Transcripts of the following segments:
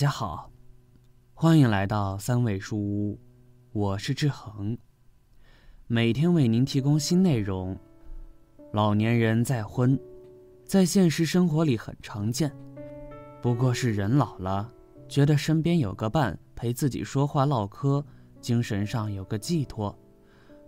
家好，欢迎来到三味书屋，我是志恒。每天为您提供新内容。老年人再婚，在现实生活里很常见，不过是人老了，觉得身边有个伴陪自己说话唠嗑，精神上有个寄托，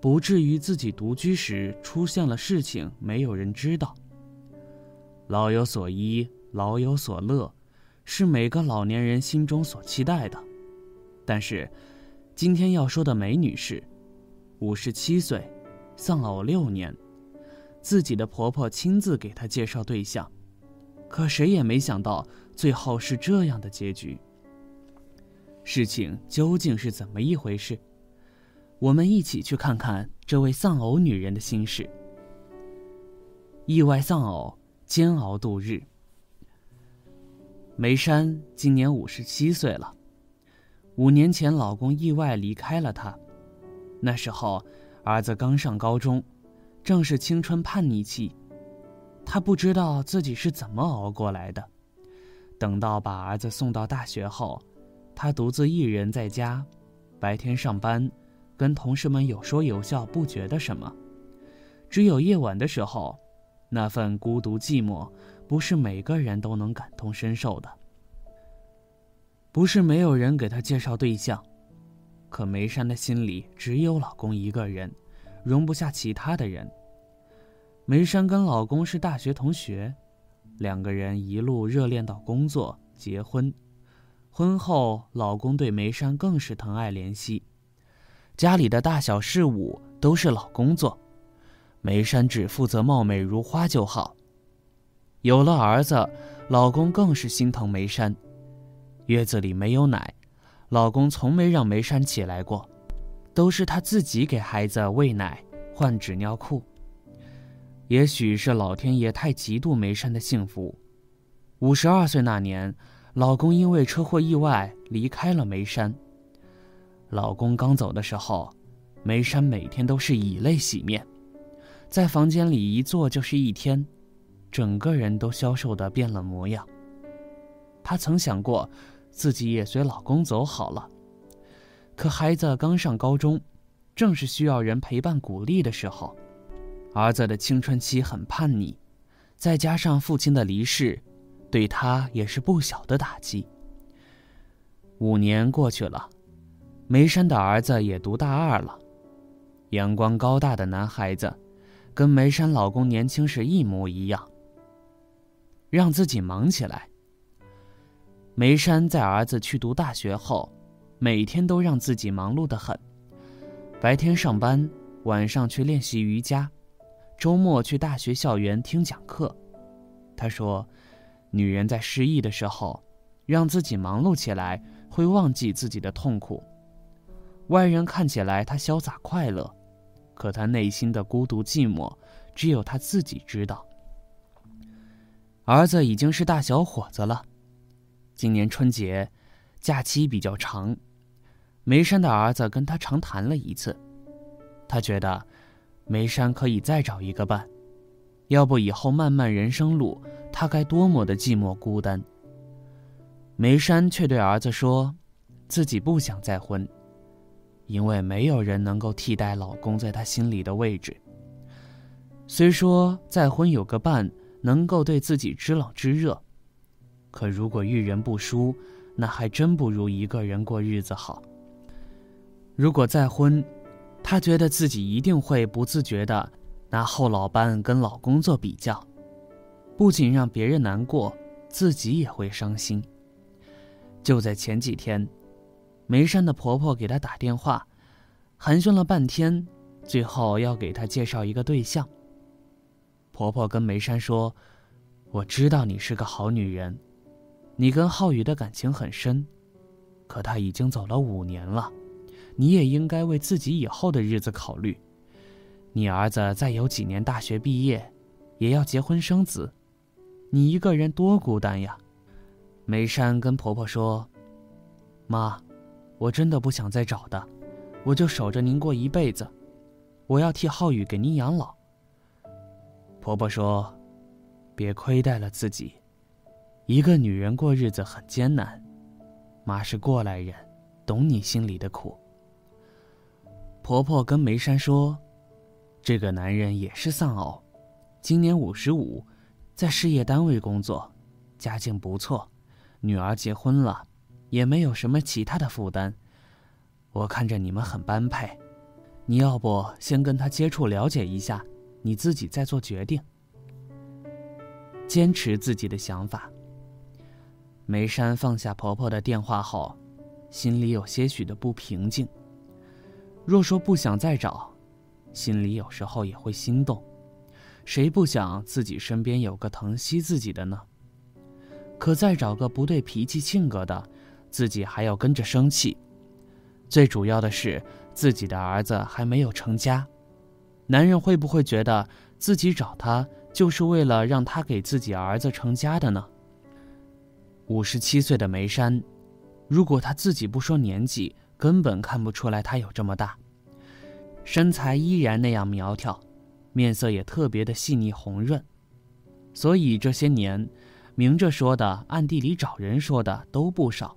不至于自己独居时出现了事情没有人知道。老有所依，老有所乐。是每个老年人心中所期待的，但是，今天要说的梅女士，五十七岁，丧偶六年，自己的婆婆亲自给她介绍对象，可谁也没想到最后是这样的结局。事情究竟是怎么一回事？我们一起去看看这位丧偶女人的心事。意外丧偶，煎熬度日。梅山今年五十七岁了，五年前老公意外离开了她，那时候儿子刚上高中，正是青春叛逆期，她不知道自己是怎么熬过来的。等到把儿子送到大学后，她独自一人在家，白天上班，跟同事们有说有笑，不觉得什么，只有夜晚的时候。那份孤独寂寞，不是每个人都能感同身受的。不是没有人给她介绍对象，可梅山的心里只有老公一个人，容不下其他的人。梅山跟老公是大学同学，两个人一路热恋到工作、结婚。婚后，老公对梅山更是疼爱怜惜，家里的大小事务都是老公做。梅山只负责貌美如花就好。有了儿子，老公更是心疼梅山。月子里没有奶，老公从没让梅山起来过，都是他自己给孩子喂奶、换纸尿裤。也许是老天爷太嫉妒梅山的幸福，五十二岁那年，老公因为车祸意外离开了梅山。老公刚走的时候，梅山每天都是以泪洗面。在房间里一坐就是一天，整个人都消瘦的变了模样。她曾想过，自己也随老公走好了，可孩子刚上高中，正是需要人陪伴鼓励的时候。儿子的青春期很叛逆，再加上父亲的离世，对他也是不小的打击。五年过去了，梅山的儿子也读大二了，阳光高大的男孩子。跟梅山老公年轻时一模一样。让自己忙起来。梅山在儿子去读大学后，每天都让自己忙碌的很，白天上班，晚上去练习瑜伽，周末去大学校园听讲课。他说：“女人在失意的时候，让自己忙碌起来，会忘记自己的痛苦。外人看起来她潇洒快乐。”可他内心的孤独寂寞，只有他自己知道。儿子已经是大小伙子了，今年春节假期比较长，梅山的儿子跟他长谈了一次，他觉得梅山可以再找一个伴，要不以后漫漫人生路，他该多么的寂寞孤单。梅山却对儿子说，自己不想再婚。因为没有人能够替代老公在她心里的位置。虽说再婚有个伴能够对自己知冷知热，可如果遇人不淑，那还真不如一个人过日子好。如果再婚，她觉得自己一定会不自觉的拿后老伴跟老公做比较，不仅让别人难过，自己也会伤心。就在前几天。梅山的婆婆给她打电话，寒暄了半天，最后要给她介绍一个对象。婆婆跟梅山说：“我知道你是个好女人，你跟浩宇的感情很深，可他已经走了五年了，你也应该为自己以后的日子考虑。你儿子再有几年大学毕业，也要结婚生子，你一个人多孤单呀。”梅山跟婆婆说：“妈。”我真的不想再找的，我就守着您过一辈子。我要替浩宇给您养老。婆婆说：“别亏待了自己，一个女人过日子很艰难，妈是过来人，懂你心里的苦。婆婆跟梅山说，这个男人也是丧偶，今年五十五，在事业单位工作，家境不错，女儿结婚了，也没有什么其他的负担。我看着你们很般配，你要不先跟他接触了解一下，你自己再做决定。坚持自己的想法。梅山放下婆婆的电话后，心里有些许的不平静。若说不想再找，心里有时候也会心动。谁不想自己身边有个疼惜自己的呢？可再找个不对脾气性格的，自己还要跟着生气。最主要的是，自己的儿子还没有成家，男人会不会觉得自己找他就是为了让他给自己儿子成家的呢？五十七岁的梅山，如果他自己不说年纪，根本看不出来他有这么大。身材依然那样苗条，面色也特别的细腻红润。所以这些年，明着说的、暗地里找人说的都不少，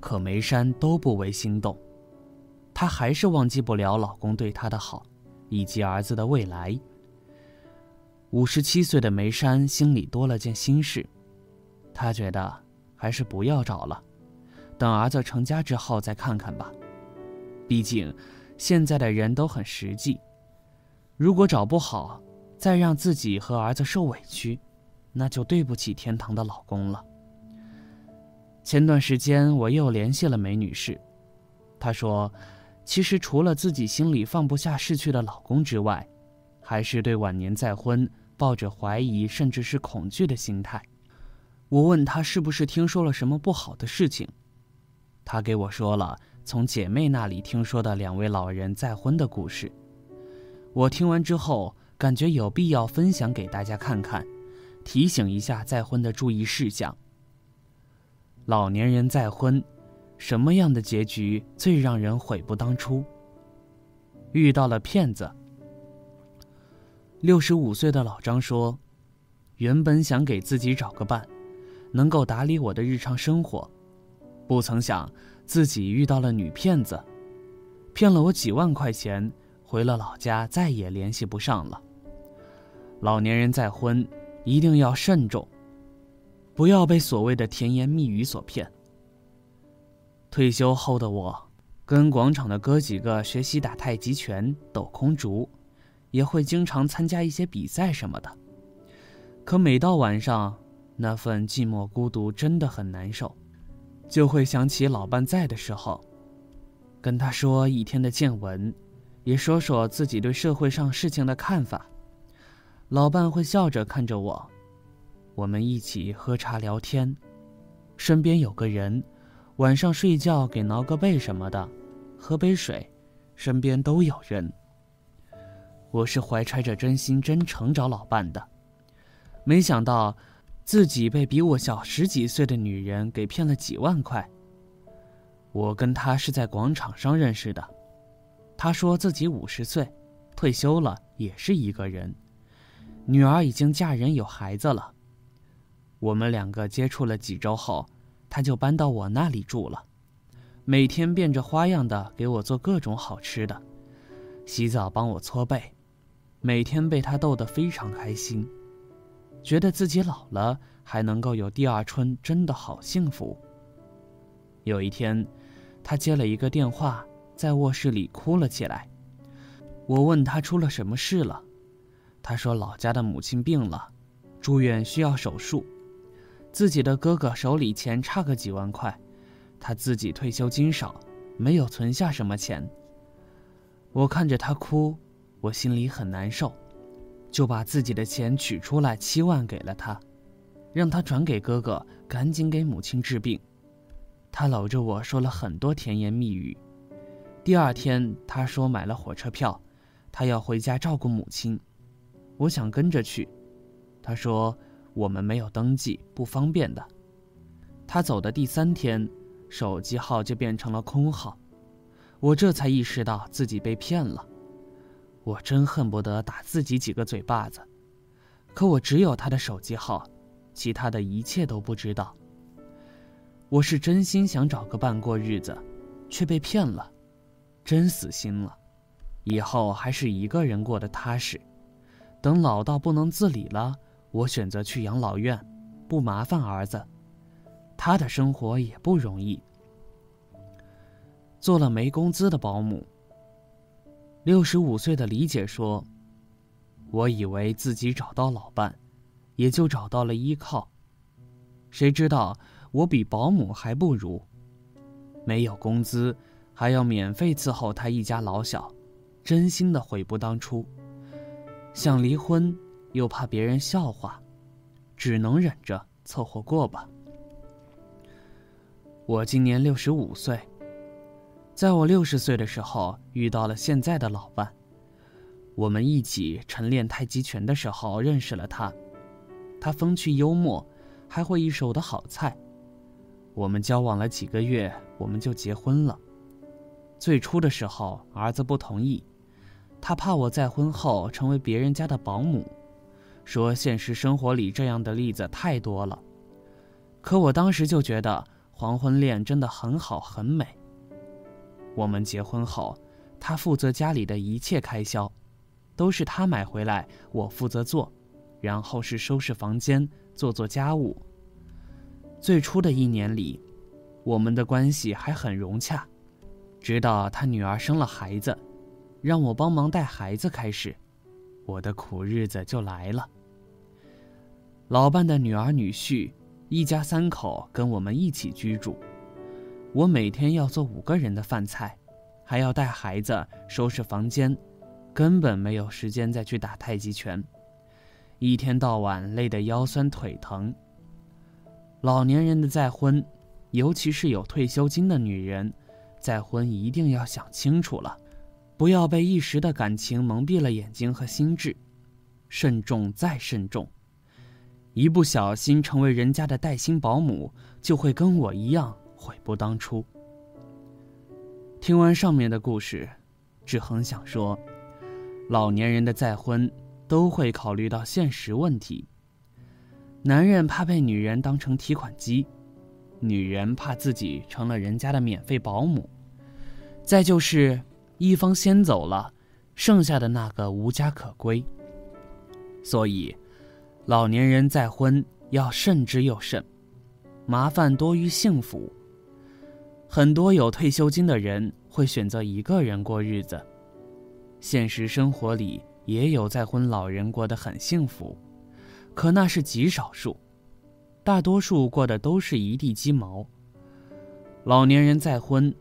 可梅山都不为心动。她还是忘记不了老公对她的好，以及儿子的未来。五十七岁的梅山心里多了件心事。他觉得还是不要找了，等儿子成家之后再看看吧。毕竟现在的人都很实际，如果找不好，再让自己和儿子受委屈，那就对不起天堂的老公了。前段时间我又联系了梅女士，她说，其实除了自己心里放不下逝去的老公之外，还是对晚年再婚抱着怀疑甚至是恐惧的心态。我问他是不是听说了什么不好的事情，他给我说了从姐妹那里听说的两位老人再婚的故事。我听完之后，感觉有必要分享给大家看看，提醒一下再婚的注意事项。老年人再婚，什么样的结局最让人悔不当初？遇到了骗子。六十五岁的老张说：“原本想给自己找个伴。”能够打理我的日常生活，不曾想自己遇到了女骗子，骗了我几万块钱，回了老家再也联系不上了。老年人再婚一定要慎重，不要被所谓的甜言蜜语所骗。退休后的我，跟广场的哥几个学习打太极拳、抖空竹，也会经常参加一些比赛什么的。可每到晚上，那份寂寞孤独真的很难受，就会想起老伴在的时候，跟他说一天的见闻，也说说自己对社会上事情的看法。老伴会笑着看着我，我们一起喝茶聊天，身边有个人，晚上睡觉给挠个背什么的，喝杯水，身边都有人。我是怀揣着真心真诚找老伴的，没想到。自己被比我小十几岁的女人给骗了几万块。我跟她是在广场上认识的，她说自己五十岁，退休了也是一个人，女儿已经嫁人有孩子了。我们两个接触了几周后，他就搬到我那里住了，每天变着花样的给我做各种好吃的，洗澡帮我搓背，每天被他逗得非常开心。觉得自己老了还能够有第二春，真的好幸福。有一天，他接了一个电话，在卧室里哭了起来。我问他出了什么事了，他说老家的母亲病了，住院需要手术，自己的哥哥手里钱差个几万块，他自己退休金少，没有存下什么钱。我看着他哭，我心里很难受。就把自己的钱取出来七万给了他，让他转给哥哥，赶紧给母亲治病。他搂着我说了很多甜言蜜语。第二天，他说买了火车票，他要回家照顾母亲。我想跟着去，他说我们没有登记，不方便的。他走的第三天，手机号就变成了空号，我这才意识到自己被骗了。我真恨不得打自己几个嘴巴子，可我只有他的手机号，其他的一切都不知道。我是真心想找个伴过日子，却被骗了，真死心了。以后还是一个人过得踏实。等老到不能自理了，我选择去养老院，不麻烦儿子。他的生活也不容易，做了没工资的保姆。六十五岁的李姐说：“我以为自己找到老伴，也就找到了依靠，谁知道我比保姆还不如，没有工资，还要免费伺候他一家老小，真心的悔不当初。想离婚，又怕别人笑话，只能忍着凑合过吧。我今年六十五岁。”在我六十岁的时候，遇到了现在的老伴。我们一起晨练太极拳的时候认识了他。他风趣幽默，还会一手的好菜。我们交往了几个月，我们就结婚了。最初的时候，儿子不同意，他怕我在婚后成为别人家的保姆，说现实生活里这样的例子太多了。可我当时就觉得黄昏恋真的很好，很美。我们结婚后，他负责家里的一切开销，都是他买回来，我负责做，然后是收拾房间，做做家务。最初的一年里，我们的关系还很融洽，直到他女儿生了孩子，让我帮忙带孩子开始，我的苦日子就来了。老伴的女儿女婿，一家三口跟我们一起居住。我每天要做五个人的饭菜，还要带孩子、收拾房间，根本没有时间再去打太极拳，一天到晚累得腰酸腿疼。老年人的再婚，尤其是有退休金的女人，再婚一定要想清楚了，不要被一时的感情蒙蔽了眼睛和心智，慎重再慎重，一不小心成为人家的带薪保姆，就会跟我一样。悔不当初。听完上面的故事，志恒想说，老年人的再婚都会考虑到现实问题。男人怕被女人当成提款机，女人怕自己成了人家的免费保姆，再就是一方先走了，剩下的那个无家可归。所以，老年人再婚要慎之又慎，麻烦多于幸福。很多有退休金的人会选择一个人过日子，现实生活里也有再婚老人过得很幸福，可那是极少数，大多数过的都是一地鸡毛。老年人再婚，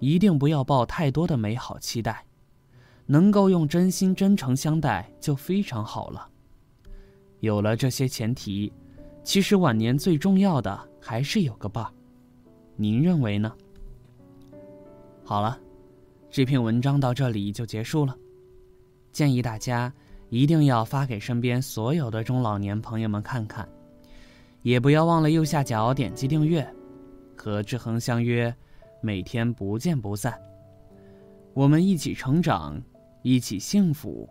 一定不要抱太多的美好期待，能够用真心真诚相待就非常好了。有了这些前提，其实晚年最重要的还是有个伴儿，您认为呢？好了，这篇文章到这里就结束了。建议大家一定要发给身边所有的中老年朋友们看看，也不要忘了右下角点击订阅，和志恒相约，每天不见不散。我们一起成长，一起幸福。